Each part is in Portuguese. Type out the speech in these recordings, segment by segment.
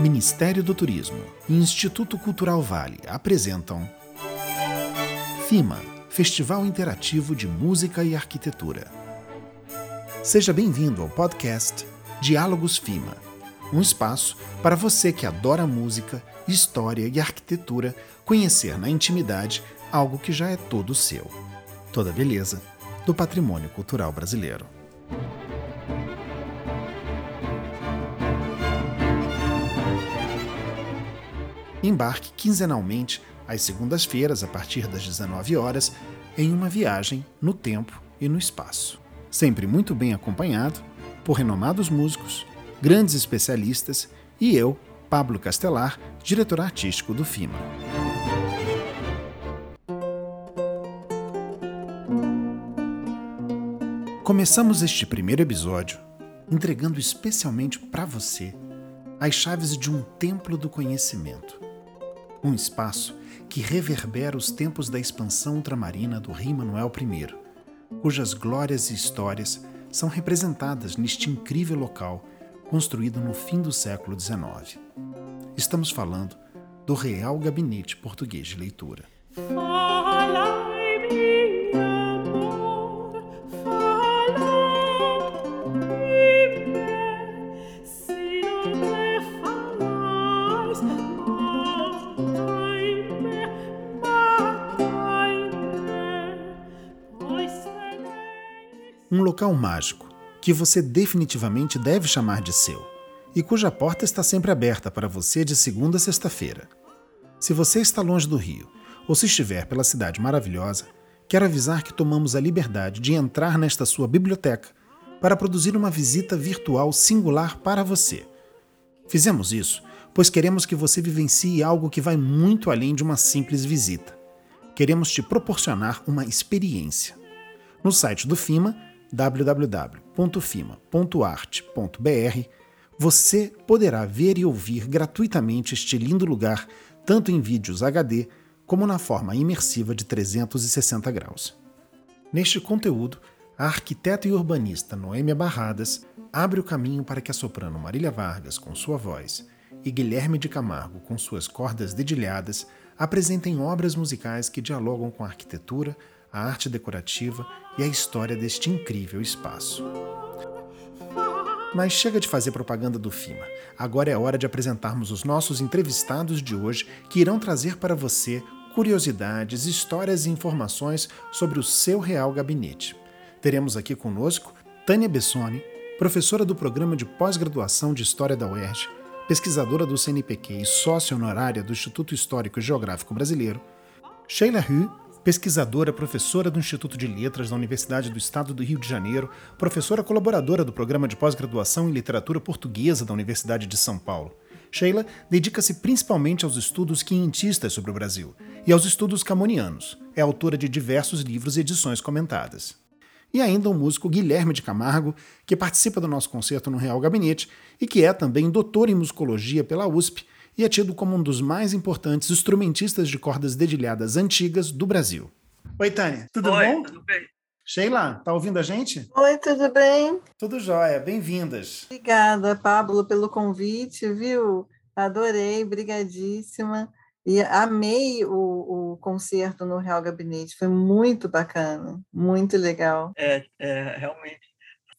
Ministério do Turismo e Instituto Cultural Vale apresentam FIMA Festival Interativo de Música e Arquitetura. Seja bem-vindo ao podcast Diálogos FIMA, um espaço para você que adora música, história e arquitetura conhecer na intimidade algo que já é todo seu. Toda beleza do patrimônio cultural brasileiro. Embarque quinzenalmente às segundas-feiras, a partir das 19 horas, em uma viagem no tempo e no espaço. Sempre muito bem acompanhado por renomados músicos, grandes especialistas e eu, Pablo Castelar, diretor artístico do FIMA. Começamos este primeiro episódio entregando especialmente para você as chaves de um templo do conhecimento. Um espaço que reverbera os tempos da expansão ultramarina do Rei Manuel I, cujas glórias e histórias são representadas neste incrível local construído no fim do século XIX. Estamos falando do Real Gabinete Português de Leitura. Local mágico que você definitivamente deve chamar de seu e cuja porta está sempre aberta para você de segunda a sexta-feira. Se você está longe do Rio ou se estiver pela cidade maravilhosa, quero avisar que tomamos a liberdade de entrar nesta sua biblioteca para produzir uma visita virtual singular para você. Fizemos isso pois queremos que você vivencie algo que vai muito além de uma simples visita. Queremos te proporcionar uma experiência. No site do FIMA www.fima.art.br, você poderá ver e ouvir gratuitamente este lindo lugar, tanto em vídeos HD como na forma imersiva de 360 graus. Neste conteúdo, a arquiteta e urbanista Noêmia Barradas abre o caminho para que a soprano Marília Vargas, com sua voz, e Guilherme de Camargo, com suas cordas dedilhadas, apresentem obras musicais que dialogam com a arquitetura, a arte decorativa e a história deste incrível espaço. Mas chega de fazer propaganda do FIMA. Agora é hora de apresentarmos os nossos entrevistados de hoje que irão trazer para você curiosidades, histórias e informações sobre o seu real gabinete. Teremos aqui conosco Tânia Bessoni, professora do programa de pós-graduação de História da UERJ, pesquisadora do CNPq e sócia honorária do Instituto Histórico e Geográfico Brasileiro, Sheila Hu, pesquisadora, professora do Instituto de Letras da Universidade do Estado do Rio de Janeiro, professora colaboradora do Programa de Pós-Graduação em Literatura Portuguesa da Universidade de São Paulo. Sheila dedica-se principalmente aos estudos quinhentistas sobre o Brasil e aos estudos camonianos. É autora de diversos livros e edições comentadas. E ainda o músico Guilherme de Camargo, que participa do nosso concerto no Real Gabinete e que é também doutor em musicologia pela USP e é tido como um dos mais importantes instrumentistas de cordas dedilhadas antigas do Brasil. Oi, Tânia, tudo Oi, bom? tudo bem? Sheila, tá ouvindo a gente? Oi, tudo bem? Tudo jóia, bem-vindas. Obrigada, Pablo, pelo convite, viu? Adorei, brigadíssima. E amei o, o concerto no Real Gabinete, foi muito bacana, muito legal. É, é, realmente.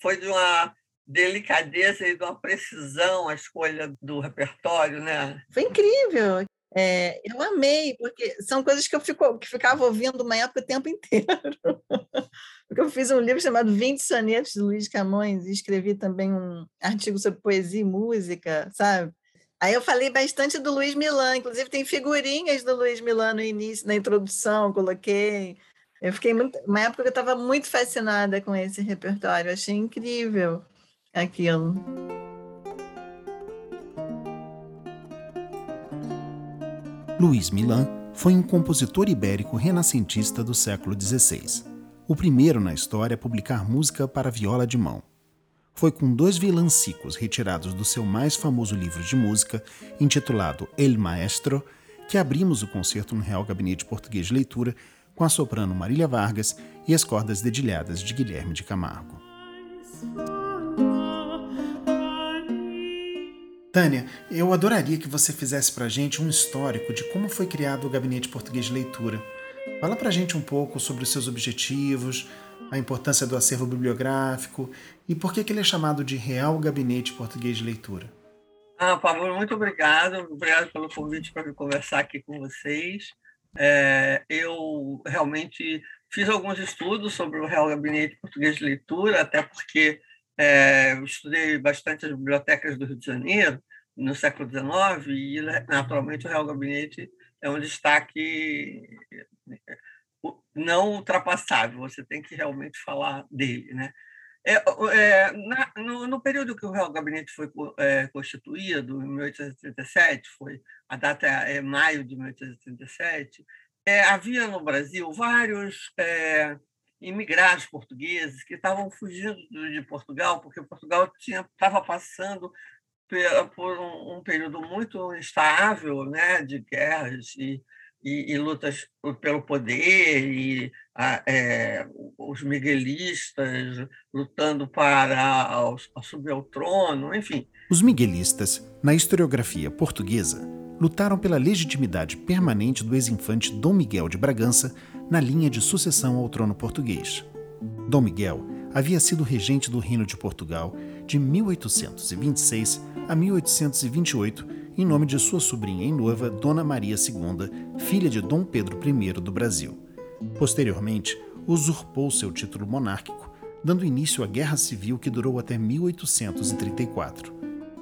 Foi de uma delicadeza e de uma precisão a escolha do repertório, né? Foi incrível. É, eu amei, porque são coisas que eu fico, que ficava ouvindo uma época o tempo inteiro. porque eu fiz um livro chamado 20 Sonetos de Luiz Camões e escrevi também um artigo sobre poesia e música, sabe? Aí eu falei bastante do Luiz Milan, inclusive tem figurinhas do Luiz Milan no início, na introdução, coloquei. Eu fiquei muito, uma época que eu estava muito fascinada com esse repertório, achei incrível aquilo. Luiz Milan foi um compositor ibérico renascentista do século XVI, o primeiro na história a publicar música para viola de mão. Foi com dois vilancicos retirados do seu mais famoso livro de música, intitulado El Maestro, que abrimos o concerto no Real Gabinete Português de Leitura com a soprano Marília Vargas e as cordas dedilhadas de Guilherme de Camargo. Tânia, eu adoraria que você fizesse para a gente um histórico de como foi criado o Gabinete Português de Leitura. Fala para a gente um pouco sobre os seus objetivos, a importância do acervo bibliográfico e por que, que ele é chamado de Real Gabinete Português de Leitura. Ah, Pablo, muito obrigado. Obrigado pelo convite para conversar aqui com vocês. É, eu realmente fiz alguns estudos sobre o Real Gabinete Português de Leitura, até porque é, estudei bastante as bibliotecas do Rio de Janeiro no século XIX e, naturalmente, o Real Gabinete é um destaque não ultrapassável. Você tem que realmente falar dele, né? É, é, na, no, no, período que o Real Gabinete foi é, constituído, em 1837, foi, a data é, maio de 1837, é, havia no Brasil vários é, imigrados portugueses que estavam fugindo de Portugal, porque Portugal estava passando por um, um, período muito instável né, de guerras e, e, e lutas pelo poder, e é, os miguelistas lutando para subir ao trono, enfim. Os miguelistas, na historiografia portuguesa, lutaram pela legitimidade permanente do ex-infante Dom Miguel de Bragança na linha de sucessão ao trono português. Dom Miguel havia sido regente do Reino de Portugal de 1826 a 1828 em nome de sua sobrinha em noiva Dona Maria II, filha de Dom Pedro I do Brasil. Posteriormente, usurpou seu título monárquico, dando início à Guerra Civil que durou até 1834.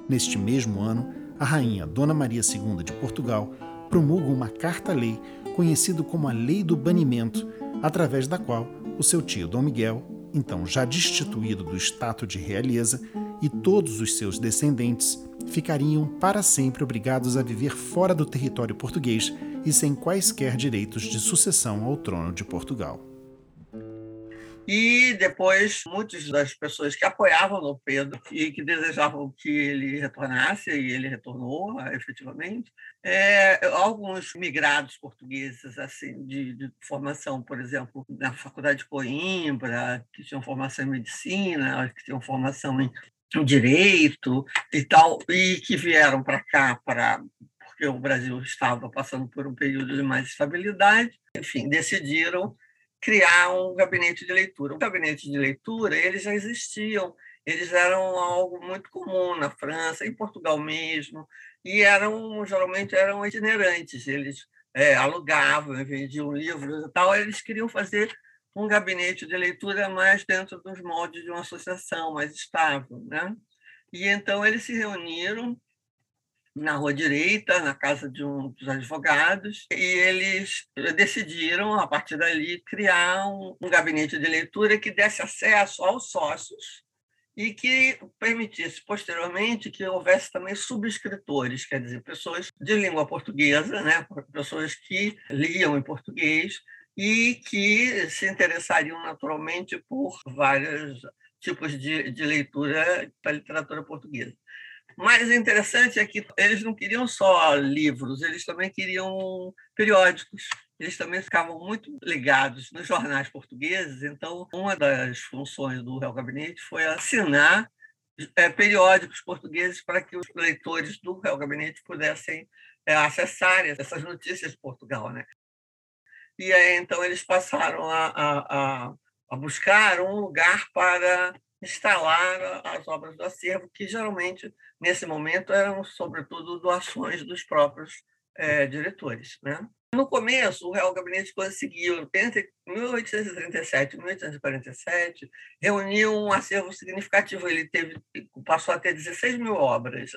Neste mesmo ano, a rainha Dona Maria II de Portugal promulga uma carta-lei conhecido como a Lei do Banimento, através da qual o seu tio Dom Miguel, então já destituído do status de realeza, e todos os seus descendentes ficariam para sempre obrigados a viver fora do território português e sem quaisquer direitos de sucessão ao trono de Portugal. E depois, muitas das pessoas que apoiavam o Pedro e que desejavam que ele retornasse, e ele retornou efetivamente, é, alguns migrados portugueses assim de, de, formação, por exemplo, na Faculdade de Coimbra, que tinham formação em medicina, que tinham formação em, em direito e tal, e que vieram para cá para porque o Brasil estava passando por um período de mais estabilidade, enfim, decidiram criar um gabinete de leitura. O gabinete de leitura, eles já existiam, eles eram algo muito comum na França, em Portugal mesmo, e eram geralmente eram itinerantes. Eles é, alugavam, vendiam livros e tal. Eles queriam fazer um gabinete de leitura mais dentro dos moldes de uma associação mais estável, né? E então eles se reuniram na Rua Direita, na casa de um dos advogados, e eles decidiram, a partir dali, criar um, um gabinete de leitura que desse acesso aos sócios e que permitisse, posteriormente, que houvesse também subscritores, quer dizer, pessoas de língua portuguesa, né? pessoas que liam em português e que se interessariam naturalmente por vários tipos de, de leitura da literatura portuguesa. Mas o interessante é que eles não queriam só livros, eles também queriam periódicos. Eles também ficavam muito ligados nos jornais portugueses. Então, uma das funções do Real Gabinete foi assinar é, periódicos portugueses para que os leitores do Real Gabinete pudessem é, acessar essas notícias de Portugal. Né? E aí, então, eles passaram a, a, a buscar um lugar para instalar as obras do acervo, que geralmente, nesse momento, eram, sobretudo, doações dos próprios é, diretores. Né? No começo, o Real Gabinete conseguiu, entre 1837 e 1847, reunir um acervo significativo. Ele teve, passou a ter 16 mil obras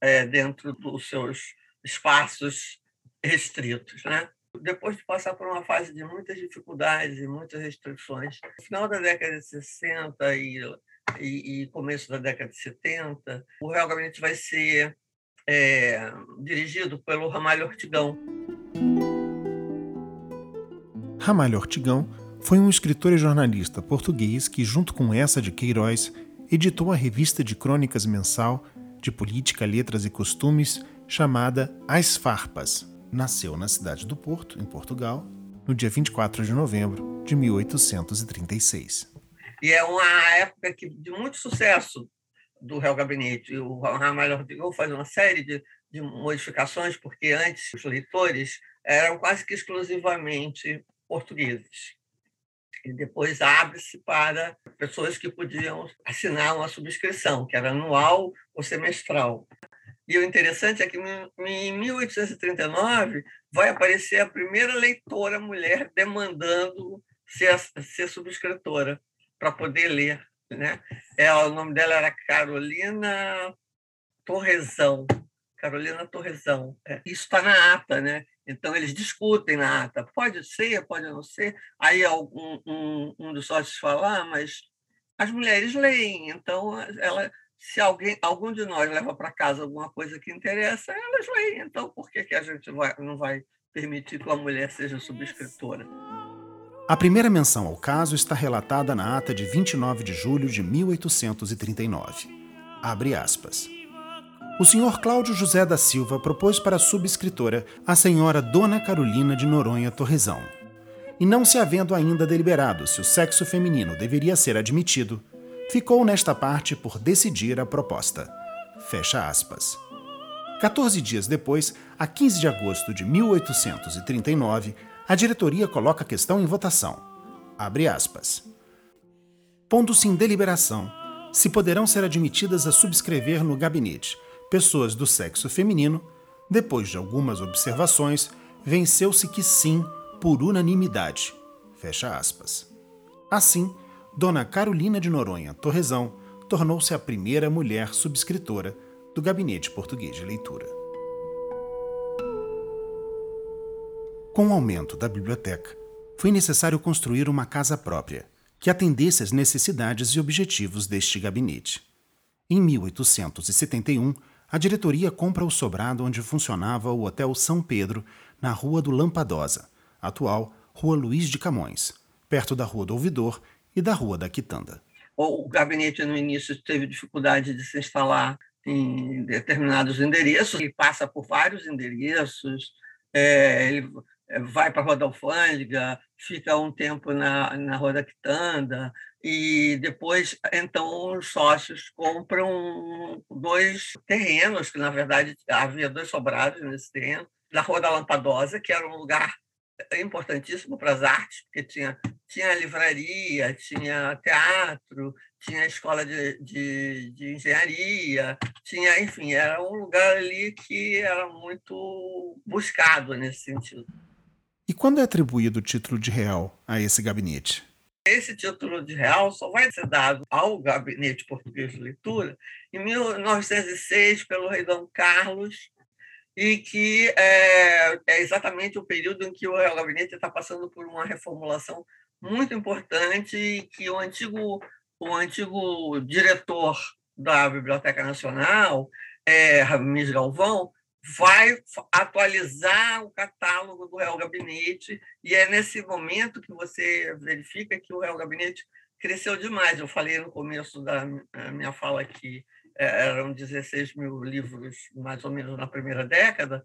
é, dentro dos seus espaços restritos. Né? Depois de passar por uma fase de muitas dificuldades e muitas restrições, no final da década de 60 e, e, e começo da década de 70, o Real Gabinete vai ser é, dirigido pelo Ramalho Ortigão. Ramalho Ortigão foi um escritor e jornalista português que, junto com essa de Queiroz, editou a revista de crônicas mensal de política, letras e costumes chamada As Farpas, nasceu na cidade do Porto, em Portugal, no dia 24 de novembro de 1836. E é uma época que, de muito sucesso do Real Gabinete. O Ramalho Rodrigo faz uma série de, de modificações, porque antes os leitores eram quase que exclusivamente portugueses. E depois abre-se para pessoas que podiam assinar uma subscrição, que era anual ou semestral. E o interessante é que em 1839 vai aparecer a primeira leitora mulher demandando ser, ser subscritora para poder ler. Né? É, o nome dela era Carolina Torrezão. Carolina Torrezão. É, isso está na ata, né? Então, eles discutem na ata. Pode ser, pode não ser. Aí algum, um, um dos sócios fala, ah, mas as mulheres leem, então ela, se alguém, algum de nós leva para casa alguma coisa que interessa, elas leem. Então, por que, que a gente vai, não vai permitir que uma mulher seja subscritora? A primeira menção ao caso está relatada na ata de 29 de julho de 1839. Abre aspas. O senhor Cláudio José da Silva propôs para a subscritora a senhora Dona Carolina de Noronha Torrezão. E não se havendo ainda deliberado se o sexo feminino deveria ser admitido, ficou nesta parte por decidir a proposta. Fecha aspas. 14 dias depois, a 15 de agosto de 1839, a diretoria coloca a questão em votação. Abre aspas. Pondo-se em deliberação, se poderão ser admitidas a subscrever no gabinete pessoas do sexo feminino, depois de algumas observações, venceu-se que sim, por unanimidade. Fecha aspas. Assim, Dona Carolina de Noronha Torrezão tornou-se a primeira mulher subscritora do Gabinete Português de Leitura. Com o aumento da biblioteca, foi necessário construir uma casa própria que atendesse às necessidades e objetivos deste gabinete. Em 1871, a diretoria compra o sobrado onde funcionava o Hotel São Pedro, na Rua do Lampadosa, atual Rua Luiz de Camões, perto da Rua do Ouvidor e da Rua da Quitanda. O gabinete, no início, teve dificuldade de se instalar em determinados endereços, ele passa por vários endereços, é, ele vai para a Rua da Alfândega, fica um tempo na, na Rua da Quitanda, e depois, então, os sócios compram dois terrenos, que na verdade havia dois sobrados nesse terreno, na Rua da Lampadosa, que era um lugar importantíssimo para as artes, porque tinha, tinha livraria, tinha teatro, tinha escola de, de, de, engenharia, tinha, enfim, era um lugar ali que era muito buscado nesse sentido. E quando é atribuído o título de real a esse gabinete? Esse título de real só vai ser dado ao Gabinete Português de Leitura em 1906 pelo rei Dom Carlos e que é, é exatamente o período em que o Real Gabinete está passando por uma reformulação muito importante que o antigo, o antigo diretor da Biblioteca Nacional, é, Ramis Galvão, vai atualizar o catálogo do Real Gabinete, e é nesse momento que você verifica que o Real Gabinete cresceu demais. Eu falei no começo da minha fala que é, eram 16 mil livros, mais ou menos, na primeira década.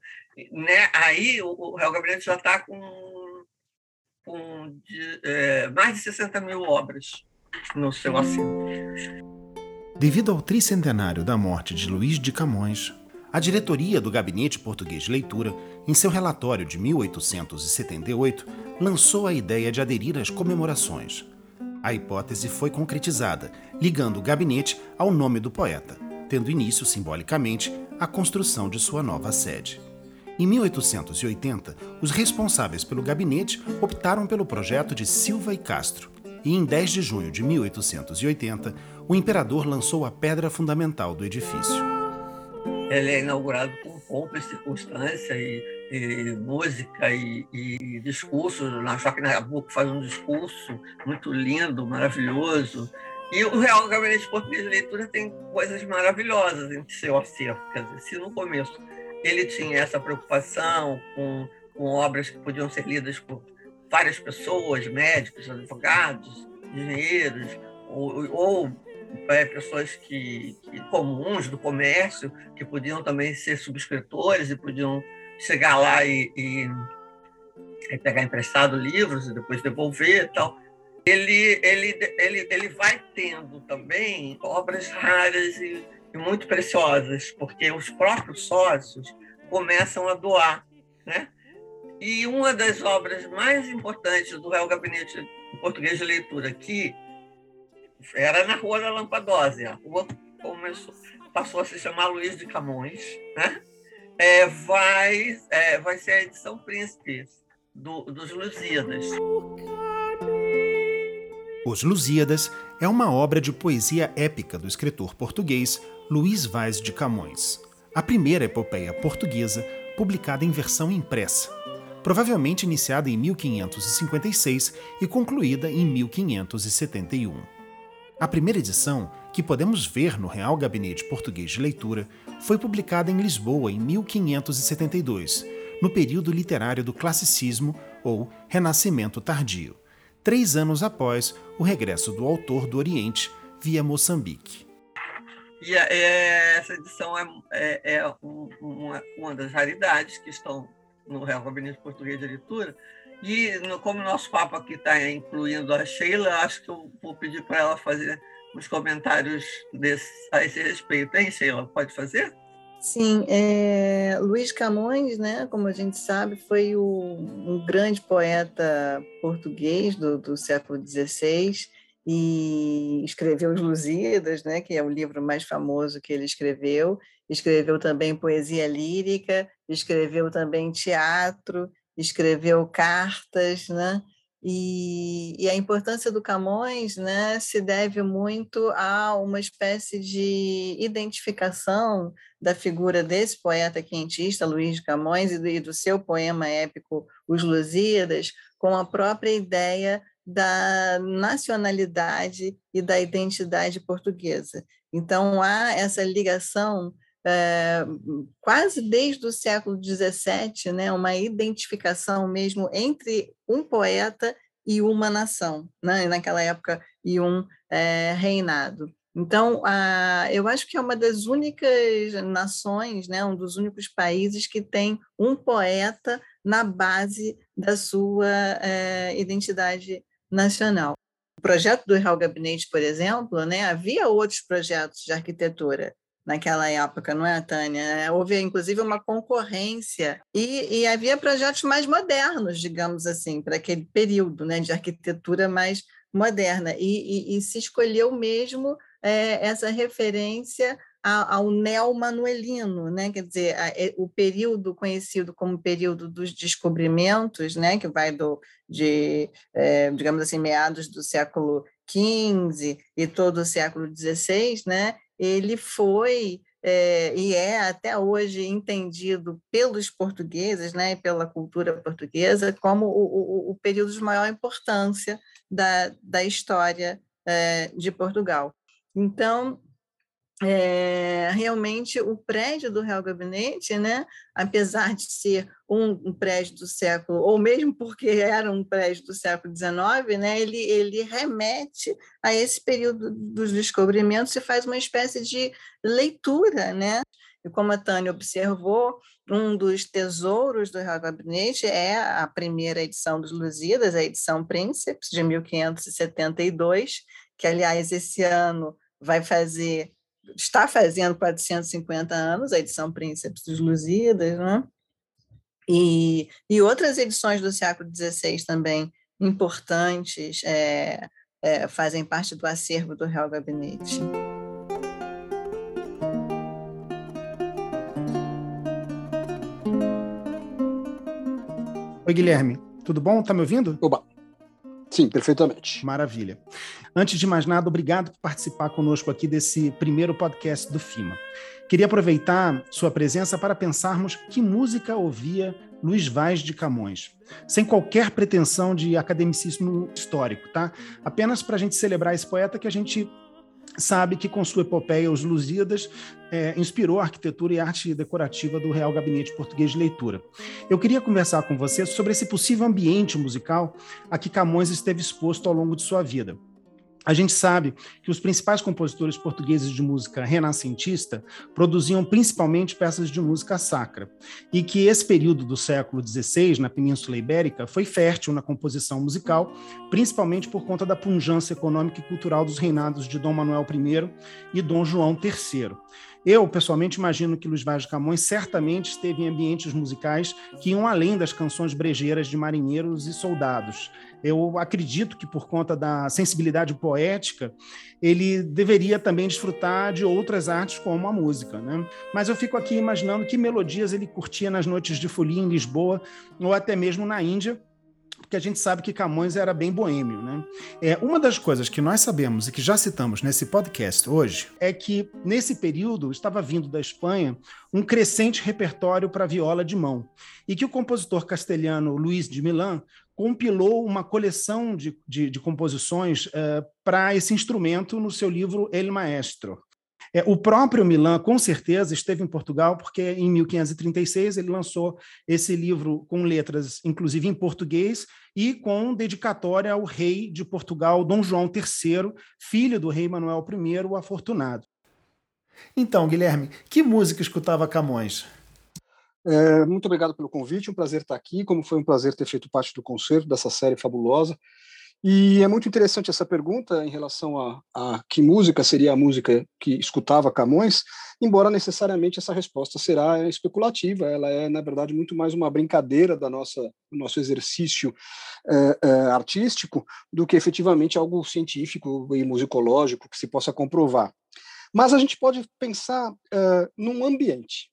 Né? Aí o Real Gabinete já está com, com de, é, mais de 60 mil obras no seu acervo. Devido ao tricentenário da morte de Luís de Camões, a diretoria do Gabinete Português de Leitura, em seu relatório de 1878, lançou a ideia de aderir às comemorações. A hipótese foi concretizada, ligando o gabinete ao nome do poeta, tendo início simbolicamente a construção de sua nova sede. Em 1880, os responsáveis pelo gabinete optaram pelo projeto de Silva e Castro, e em 10 de junho de 1880, o imperador lançou a pedra fundamental do edifício. Ele é inaugurado com pompa e circunstância e, e música e, e discurso. Na Choque Nabuco faz um discurso muito lindo, maravilhoso. E o Real Gabinete Português de Leitura tem coisas maravilhosas em seu acervo. Quer dizer, se no começo ele tinha essa preocupação com, com obras que podiam ser lidas por várias pessoas, médicos, advogados, engenheiros, ou, ou é, pessoas que, que, comuns do comércio que podiam também ser subscritores e podiam chegar lá e, e, e pegar emprestado livros e depois devolver e tal. ele, ele, ele, ele vai tendo também obras raras e, e muito preciosas, porque os próprios sócios começam a doar, né? E uma das obras mais importantes do Real Gabinete Português de Leitura aqui era na Rua da Lampadose. A rua começou, passou a se chamar Luiz de Camões, né? É, vai, é, vai ser a edição Príncipe do, dos Lusíadas. Os Lusíadas é uma obra de poesia épica do escritor português Luís Vaz de Camões, a primeira epopeia portuguesa publicada em versão impressa, provavelmente iniciada em 1556 e concluída em 1571. A primeira edição, que podemos ver no Real Gabinete Português de Leitura, foi publicada em Lisboa em 1572, no período literário do Classicismo ou Renascimento Tardio três anos após o regresso do autor do Oriente via Moçambique. E é, essa edição é, é, é um, uma, uma, das raridades que estão no Real Gabinete Português de Leitura. E como o nosso papo aqui está incluindo a Sheila, acho que eu vou pedir para ela fazer uns comentários desse, a esse respeito. Hein, Sheila? Pode fazer? Sim, é, Luiz Camões, né, como a gente sabe, foi o, um grande poeta português do, do século XVI e escreveu Os Lusíadas, né, que é o livro mais famoso que ele escreveu. Escreveu também poesia lírica, escreveu também teatro, escreveu cartas, né? E, e, a importância do Camões né, se deve muito a uma espécie de identificação da figura desse poeta quentista, Luís de Camões, e do, e do seu poema épico Os Lusíadas, com a própria ideia da nacionalidade e da identidade portuguesa. Então, há essa ligação é, quase desde o século XVII, né, uma identificação mesmo entre um poeta e uma nação, né, naquela época, e um é, reinado. Então, a, eu acho que é uma das únicas nações, né, um dos únicos países que tem um poeta na base da sua é, identidade nacional. O projeto do Real Gabinete, por exemplo, né, havia outros projetos de arquitetura, naquela época, não é, Tânia? É, houve, inclusive, uma concorrência e, e havia projetos mais modernos, digamos assim, para aquele período né, de arquitetura mais moderna. E, e, e se escolheu mesmo é, essa referência ao neo-manuelino, né? quer dizer, é, o período conhecido como período dos descobrimentos, né? que vai do, de, é, digamos assim, meados do século XV e todo o século XVI, né? Ele foi é, e é até hoje entendido pelos portugueses, né, pela cultura portuguesa, como o, o, o período de maior importância da, da história é, de Portugal. Então, é, realmente o prédio do Real Gabinete, né, apesar de ser um, um, prédio do século, ou mesmo porque era um prédio do século XIX, né, ele, ele remete a esse período dos descobrimentos e faz uma espécie de leitura. Né? E como a Tânia observou, um dos tesouros do Real Gabinete é a primeira edição dos Lusíadas, a edição Príncipes, de 1572, que, aliás, esse ano vai fazer está fazendo 450 anos, a edição Príncipes dos Lusíadas, né? E, e outras edições do século XVI também importantes é, é, fazem parte do acervo do Real Gabinete. Oi, Guilherme. Tudo bom? Tá me ouvindo? Oba. Sim, perfeitamente. Maravilha. Antes de mais nada, obrigado por participar conosco aqui desse primeiro podcast do FIMA. Queria aproveitar sua presença para pensarmos que música ouvia Luiz Vaz de Camões, sem qualquer pretensão de academicismo histórico, tá? Apenas para a gente celebrar esse poeta que a gente sabe que com sua epopeia Os Lusíadas é, inspirou a arquitetura e arte decorativa do Real Gabinete Português de Leitura. Eu queria conversar com você sobre esse possível ambiente musical a que Camões esteve exposto ao longo de sua vida. A gente sabe que os principais compositores portugueses de música renascentista produziam principalmente peças de música sacra, e que esse período do século XVI, na Península Ibérica, foi fértil na composição musical, principalmente por conta da punjância econômica e cultural dos reinados de Dom Manuel I e Dom João III. Eu, pessoalmente, imagino que Luiz Vaz de Camões certamente esteve em ambientes musicais que iam além das canções brejeiras de marinheiros e soldados. Eu acredito que, por conta da sensibilidade poética, ele deveria também desfrutar de outras artes, como a música. Né? Mas eu fico aqui imaginando que melodias ele curtia nas noites de folia em Lisboa ou até mesmo na Índia, porque a gente sabe que Camões era bem boêmio, né? É, uma das coisas que nós sabemos e que já citamos nesse podcast hoje é que, nesse período, estava vindo da Espanha um crescente repertório para viola de mão, e que o compositor castelhano Luís de Milan compilou uma coleção de, de, de composições uh, para esse instrumento no seu livro El Maestro. É, o próprio Milan, com certeza, esteve em Portugal, porque em 1536 ele lançou esse livro com letras, inclusive em português, e com dedicatória ao rei de Portugal, Dom João III, filho do rei Manuel I, o Afortunado. Então, Guilherme, que música escutava Camões? É, muito obrigado pelo convite, um prazer estar aqui, como foi um prazer ter feito parte do concerto dessa série fabulosa. E é muito interessante essa pergunta em relação a, a, que música seria a música que escutava Camões, embora necessariamente essa resposta será especulativa, ela é, na verdade, muito mais uma brincadeira da nossa, do nosso exercício é, é, artístico do que efetivamente algo científico e musicológico que se possa comprovar. Mas a gente pode pensar é, num ambiente.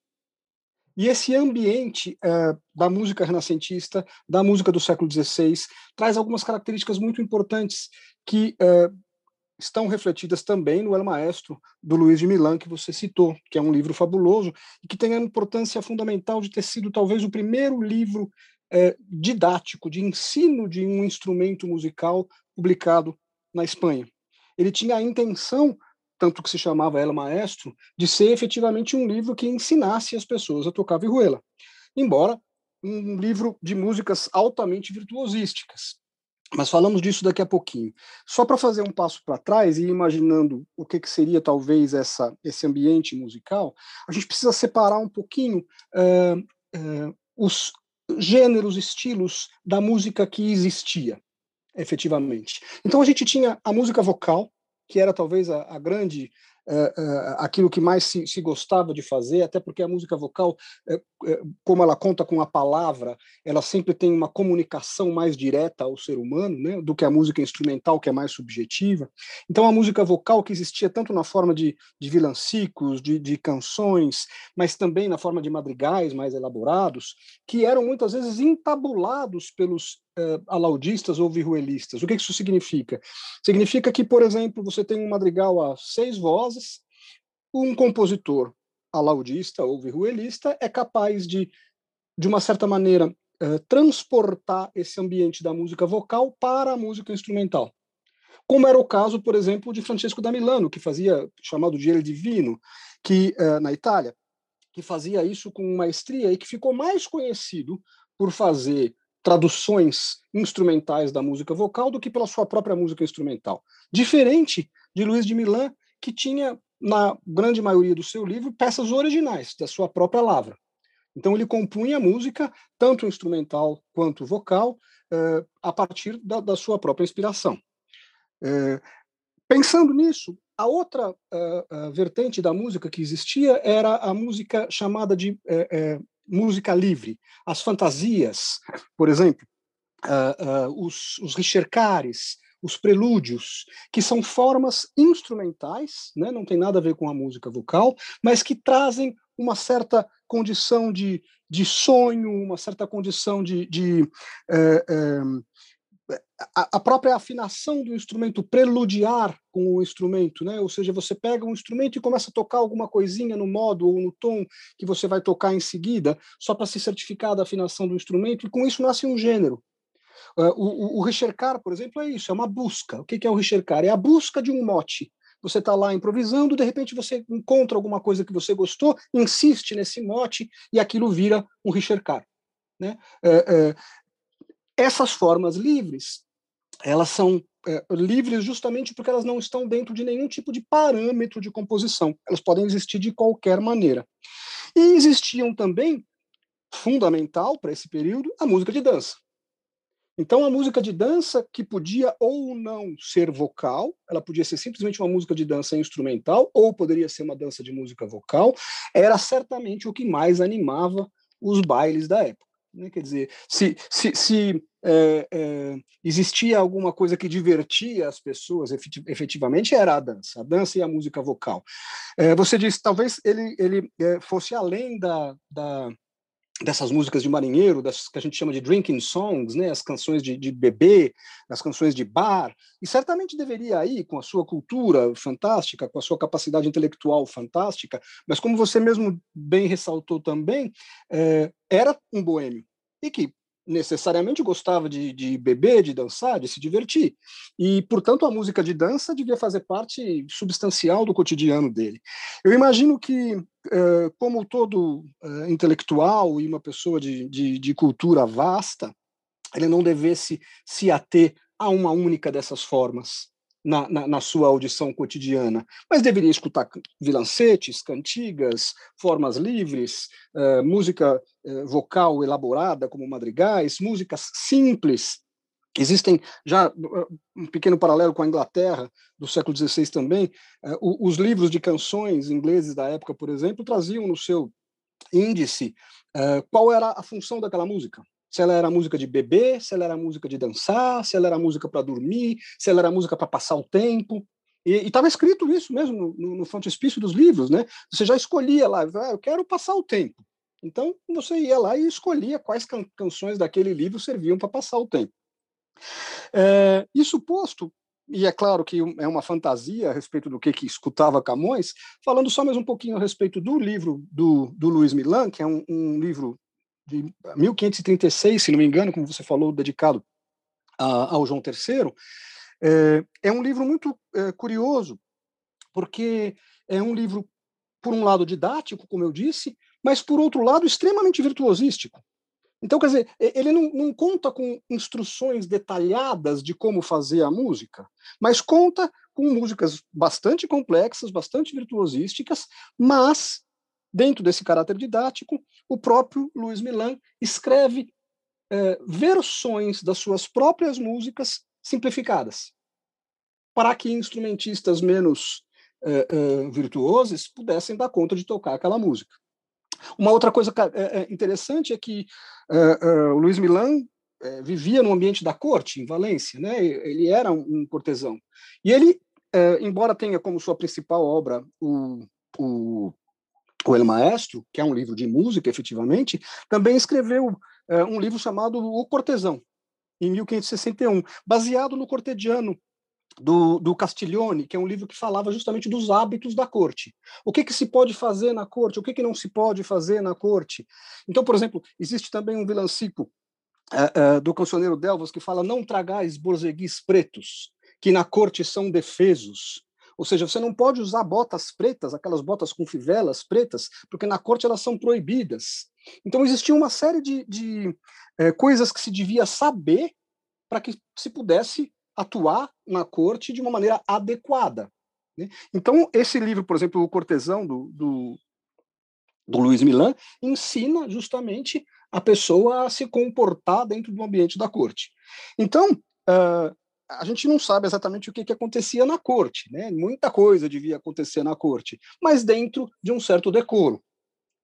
E esse ambiente uh, da música renascentista, da música do século XVI, traz algumas características muito importantes que uh, estão refletidas também no El Maestro, do Luiz de Milan, que você citou, que é um livro fabuloso e que tem a importância fundamental de ter sido talvez o primeiro livro uh, didático, de ensino de um instrumento musical publicado na Espanha. Ele tinha a intenção tanto que se chamava Ela Maestro, de ser efetivamente um livro que ensinasse as pessoas a tocar vihuela. Embora um livro de músicas altamente virtuosísticas. Mas falamos disso daqui a pouquinho. Só para fazer um passo para trás e imaginando o que, que, seria talvez essa, esse ambiente musical, a gente precisa separar um pouquinho uh, uh, os gêneros, estilos da música que existia, efetivamente. Então a gente tinha a música vocal, que era talvez a, a grande uh, uh, aquilo que mais se, se, gostava de fazer, até porque a música vocal, uh, como ela conta com a palavra, ela sempre tem uma comunicação mais direta ao ser humano, né, do que a música instrumental, que é mais subjetiva. Então, a música vocal que existia tanto na forma de, de vilancicos, de, de canções, mas também na forma de madrigais mais elaborados, que eram muitas vezes entabulados pelos uh, alaudistas ou vihuelistas. O que isso significa? Significa que, por exemplo, você tem um madrigal a seis vozes, um compositor alaudista ou vihuelista é capaz de, de uma certa maneira, uh, transportar esse ambiente da música vocal para a música instrumental. Como era o caso, por exemplo, de Francesco da Milano, que fazia chamado de El Divino, que uh, na Itália, que fazia isso com maestria e que ficou mais conhecido por fazer traduções instrumentais da música vocal do que pela sua própria música instrumental. Diferente de Luiz de Milan, que tinha, na grande maioria do seu livro, peças originais da sua própria lavra. Então ele compunha música, tanto instrumental quanto vocal, eh, a partir da, da, sua própria inspiração. Eh, pensando nisso, a outra uh, vertente da música que existia era a música chamada de música livre, as fantasias, por exemplo, uh, uh, os, os ricercares, os prelúdios, que são formas instrumentais, né, não tem nada a ver com a música vocal, mas que trazem uma certa condição de, de sonho, uma certa condição de, de uh, a, própria afinação do instrumento, preludiar com o instrumento, né? Ou seja, você pega um instrumento e começa a tocar alguma coisinha no modo ou no tom que você vai tocar em seguida, só para se certificar da afinação do instrumento, e com isso nasce um gênero. Uh, o, o, o rechercar, por exemplo, é isso, é uma busca. O que, que é o rechercar? É a busca de um mote. Você está lá improvisando, de repente você encontra alguma coisa que você gostou, insiste nesse mote e aquilo vira um rechercar. Né? É, é, essas formas livres elas são é, livres justamente porque elas não estão dentro de nenhum tipo de parâmetro de composição. Elas podem existir de qualquer maneira. E existiam também, fundamental para esse período, a música de dança. Então, a música de dança, que podia ou não ser vocal, ela podia ser simplesmente uma música de dança instrumental, ou poderia ser uma dança de música vocal, era certamente o que mais animava os bailes da época. Né? Quer dizer, se, se, se é, é, existia alguma coisa que divertia as pessoas, efetivamente era a dança, a dança e a música vocal. É, você disse, talvez ele, ele fosse além da, da dessas músicas de marinheiro, das que a gente chama de drinking songs, né, as canções de, de bebê, as canções de bar, e certamente deveria aí, com a sua cultura fantástica, com a sua capacidade intelectual fantástica, mas como você mesmo bem ressaltou também, é, era um boêmio, e que necessariamente gostava de, de beber, de dançar, de se divertir. E, portanto, a música de dança devia fazer parte substancial do cotidiano dele. Eu imagino que, eh, como todo eh, intelectual e uma pessoa de, de, de cultura vasta, ele não devesse se ater a uma única dessas formas na, na, na, sua audição cotidiana, mas deveria escutar vilancetes, cantigas, formas livres, uh, música uh, vocal elaborada como madrigais, músicas simples. Existem já um pequeno paralelo com a Inglaterra do século XVI também. Os livros de canções ingleses da época, por exemplo, traziam no seu índice qual era a função daquela música se ela era música de bebê, se ela era música de dançar, se ela era música para dormir, se ela era música para passar o tempo. E estava escrito isso mesmo no, no, no frontispício dos livros, né? Você já escolhia lá, ah, eu quero passar o tempo. Então você ia lá e escolhia quais can canções daquele livro serviam para passar o tempo. É, isso posto, e é claro que é uma fantasia a respeito do que, que escutava Camões, falando só mais um pouquinho a respeito do livro do, do Luiz Milan, que é um, um livro de 1536, se não me engano, como você falou, dedicado a, ao João III, é, é um livro muito é, curioso, porque é um livro, por um lado, didático, como eu disse, mas, por outro lado, extremamente virtuosístico. Então, quer dizer, ele não, não, conta com instruções detalhadas de como fazer a música, mas conta com músicas bastante complexas, bastante virtuosísticas, mas Dentro desse caráter didático, o próprio Luiz Milan escreve é, versões das suas próprias músicas simplificadas, para que instrumentistas menos é, é, virtuosos pudessem dar conta de tocar aquela música. Uma outra coisa interessante é que o Luiz Milan vivia no ambiente da corte, em Valência, né? ele era um cortesão. E ele, embora tenha como sua principal obra o, o o El Maestro, que é um livro de música, efetivamente, também escreveu é, um livro chamado O Cortesão, em 1561, baseado no Cortediano do, do Castiglione, que é um livro que falava justamente dos hábitos da corte. O que, que se pode fazer na corte, o que, que não se pode fazer na corte. Então, por exemplo, existe também um vilancico é, é, do cancioneiro Delvas que fala não tragais borzeguis pretos, que na corte são defesos, ou seja, você não pode usar botas pretas, aquelas botas com fivelas pretas, porque na corte elas são proibidas. Então existia uma série de, de é, coisas que se devia saber para que se pudesse atuar na corte de uma maneira adequada. Né? Então esse livro, por exemplo, o Cortesão do, do, do Luiz Milan, ensina justamente a pessoa a se comportar dentro do ambiente da corte. Então, uh, a gente não sabe exatamente o que, que acontecia na corte, né? Muita coisa devia acontecer na corte, mas dentro de um certo decoro.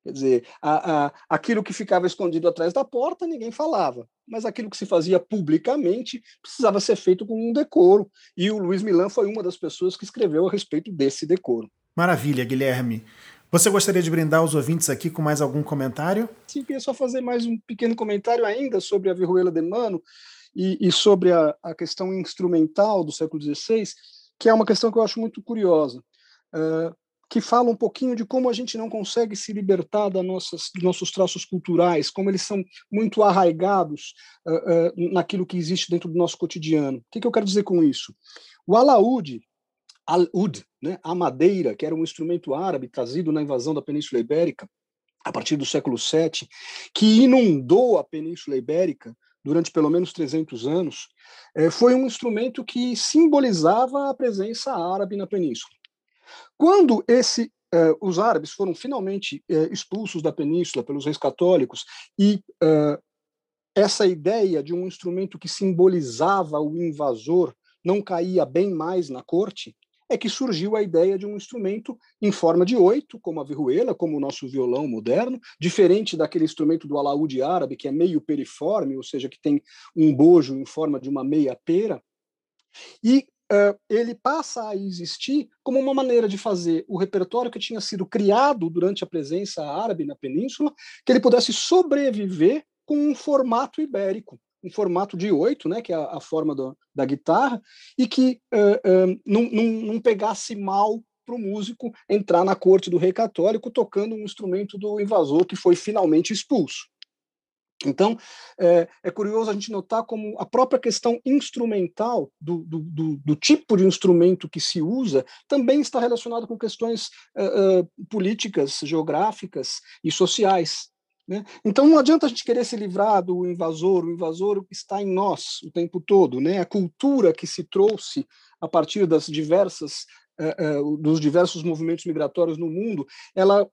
Quer dizer, a, a, aquilo que ficava escondido atrás da porta, ninguém falava, mas aquilo que se fazia publicamente precisava ser feito com um decoro. E o Luiz Milan foi uma das pessoas que escreveu a respeito desse decoro. Maravilha, Guilherme. Você gostaria de brindar os ouvintes aqui com mais algum comentário? Sim, queria só fazer mais um pequeno comentário ainda sobre a Viruela de Mano e, e sobre a, a, questão instrumental do século XVI, que é uma questão que eu acho muito curiosa, uh, que fala um pouquinho de como a gente não consegue se libertar da nossas, dos nossos traços culturais, como eles são muito arraigados uh, uh, naquilo que existe dentro do nosso cotidiano. O que, que eu quero dizer com isso? O alaúde, al-ud, né, a madeira, que era um instrumento árabe trazido na invasão da Península Ibérica, a partir do século VII, que inundou a Península Ibérica durante pelo menos 300 anos, é, foi um instrumento que simbolizava a presença árabe na península. Quando esse, é, os árabes foram finalmente é, expulsos da península pelos reis católicos e essa ideia de um instrumento que simbolizava o invasor não caía bem mais na corte, é que surgiu a ideia de um instrumento em forma de oito, como a virruela, como o nosso violão moderno, diferente daquele instrumento do alaúde árabe, que é meio periforme, ou seja, que tem um bojo em forma de uma meia pera. E uh, ele passa a existir como uma maneira de fazer o repertório que tinha sido criado durante a presença árabe na península, que ele pudesse sobreviver com um formato ibérico, um formato de oito, né, que é a, a forma do, da guitarra, e que uh, uh, não, não, não pegasse mal para o músico entrar na corte do rei católico tocando um instrumento do invasor que foi finalmente expulso. Então, é, é, curioso a gente notar como a própria questão instrumental do, do, do, do tipo de instrumento que se usa também está relacionada com questões uh, uh, políticas, geográficas e sociais. Né? Então não adianta a gente querer se livrar do invasor, o invasor está em nós o tempo todo. Né? A cultura que se trouxe a partir das diversas uh, uh, dos diversos movimentos migratórios no mundo, ela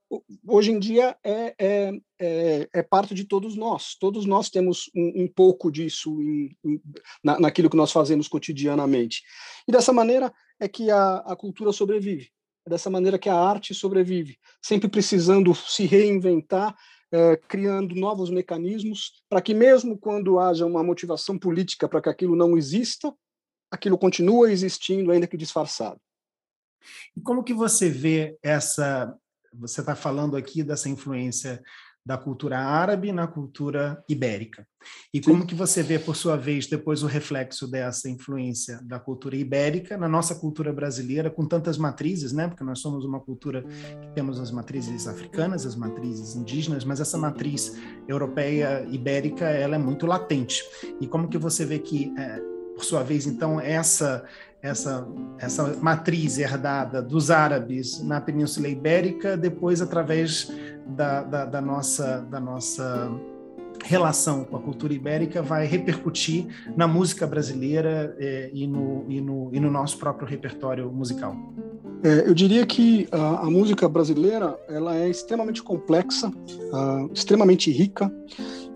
hoje em dia é, é, é, é parte de todos nós. Todos nós temos um, um pouco disso em, em, na, naquilo que nós fazemos cotidianamente. E dessa maneira é que a, a cultura sobrevive. É dessa maneira que a arte sobrevive, sempre precisando se reinventar criando novos mecanismos para que, mesmo quando haja uma motivação política para que aquilo não exista, aquilo continua existindo, ainda que disfarçado. E como que você vê essa? Você está falando aqui dessa influência da cultura árabe na cultura ibérica. E como que você vê, por sua vez, depois o reflexo dessa influência da cultura ibérica na nossa cultura brasileira, com tantas matrizes, né? Porque nós somos uma cultura que temos as matrizes africanas, as matrizes indígenas, mas essa matriz europeia ibérica, ela é muito latente. E como que você vê que, é, por sua vez, então, essa essa, essa matriz herdada dos árabes na Península Ibérica, depois através da, da, da, nossa, da nossa relação com a cultura ibérica vai repercutir na música brasileira é, e, no, e, no, e no nosso próprio repertório musical? É, eu diria que a, a, música brasileira ela é extremamente complexa, uh, extremamente rica,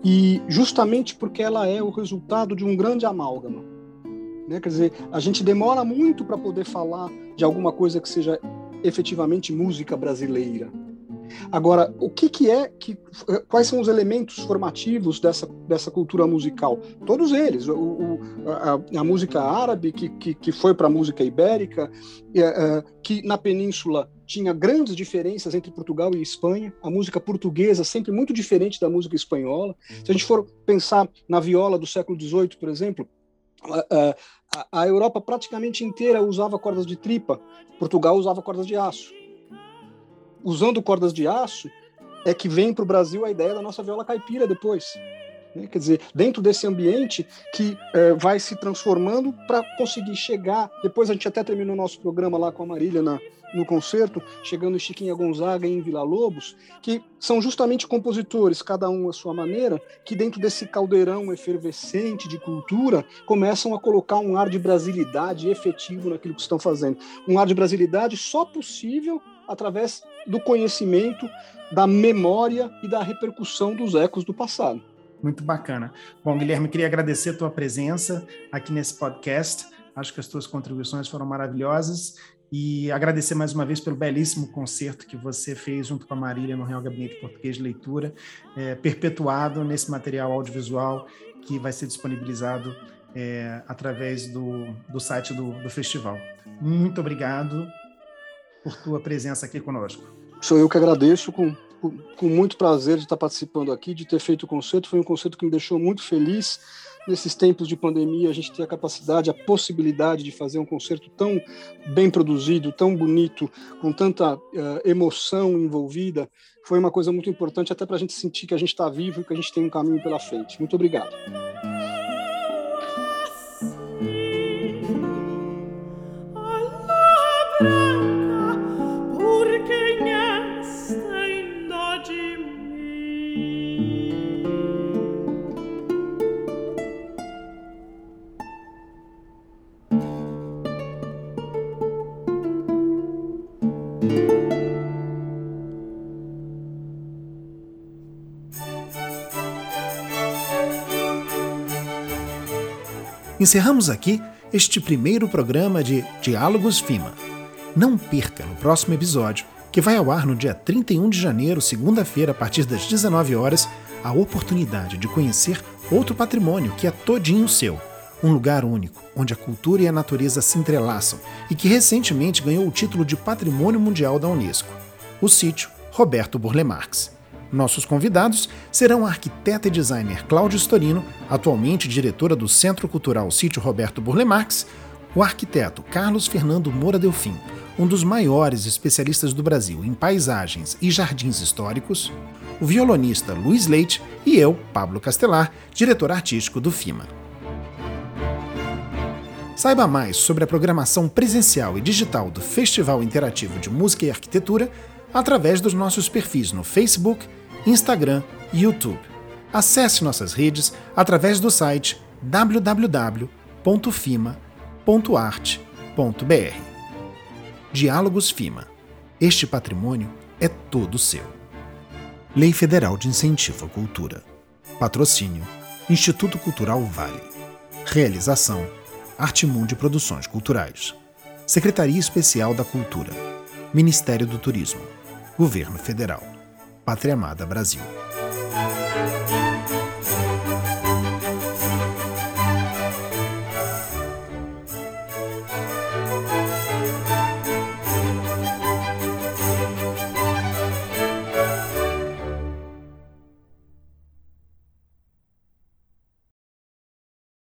e justamente porque ela é o resultado de um grande amálgama. Né? Quer dizer, a gente demora muito para poder falar de alguma coisa que seja efetivamente música brasileira. Agora, o que, que é que quais são os elementos formativos dessa, dessa cultura musical? Todos eles, o, o, a, a, música árabe que, que, que foi para a música ibérica, é, é, que na península tinha grandes diferenças entre Portugal e Espanha, a música portuguesa sempre muito diferente da música espanhola. Se a gente for pensar na viola do século XVIII, por exemplo, a, a, a Europa praticamente inteira usava cordas de tripa, Portugal usava cordas de aço usando cordas de aço, é que vem para o Brasil a ideia da nossa viola caipira depois. Né? Quer dizer, dentro desse ambiente que é, vai se transformando para conseguir chegar. Depois a gente até terminou o nosso programa lá com a Marília na, no concerto, chegando em Chiquinha Gonzaga e em Vila Lobos, que são justamente compositores, cada um à sua maneira, que dentro desse caldeirão efervescente de cultura começam a colocar um ar de brasilidade efetivo naquilo que estão fazendo. Um ar de brasilidade só possível através do conhecimento, da memória e da repercussão dos ecos do passado. Muito bacana. Bom, Guilherme, queria agradecer a tua presença aqui nesse podcast. Acho que as tuas contribuições foram maravilhosas e agradecer mais uma vez pelo belíssimo concerto que você fez junto com a Marília no Real Gabinete Português de Leitura, é, perpetuado nesse material audiovisual que vai ser disponibilizado é, através do, do site do, do festival. Muito obrigado por tua presença aqui conosco. Sou eu que agradeço, com, muito prazer de estar participando aqui, de ter feito o concerto. Foi um concerto que me deixou muito feliz. Nesses tempos de pandemia, a gente ter a capacidade, a possibilidade de fazer um concerto tão bem produzido, tão bonito, com tanta uh, emoção envolvida, foi uma coisa muito importante, até para a gente sentir que a gente está vivo e que a gente tem um caminho pela frente. Muito obrigado. Encerramos aqui este primeiro programa de Diálogos FIMA. Não perca no próximo episódio, que vai ao ar no dia 31 de janeiro, segunda-feira, a partir das 19 horas, a oportunidade de conhecer outro patrimônio que é todinho seu. Um lugar único, onde a cultura e a natureza se entrelaçam e que recentemente ganhou o título de Patrimônio Mundial da Unesco. O sítio Roberto Burle Marx. Nossos convidados serão a arquiteta e designer Cláudio Storino, atualmente diretora do Centro Cultural Sítio Roberto Burle Marx, o arquiteto Carlos Fernando Moura Delfim, um dos maiores especialistas do Brasil em paisagens e jardins históricos, o violonista Luiz Leite e eu, Pablo Castelar, diretor artístico do FIMA. Saiba mais sobre a programação presencial e digital do Festival Interativo de Música e Arquitetura através dos nossos perfis no Facebook, Instagram e YouTube. Acesse nossas redes através do site www.fima.arte.br. Diálogos FIMA. Este patrimônio é todo seu. Lei Federal de Incentivo à Cultura. Patrocínio: Instituto Cultural Vale. Realização: Artimundi Produções Culturais. Secretaria Especial da Cultura. Ministério do Turismo. Governo Federal. Pátria Amada Brasil.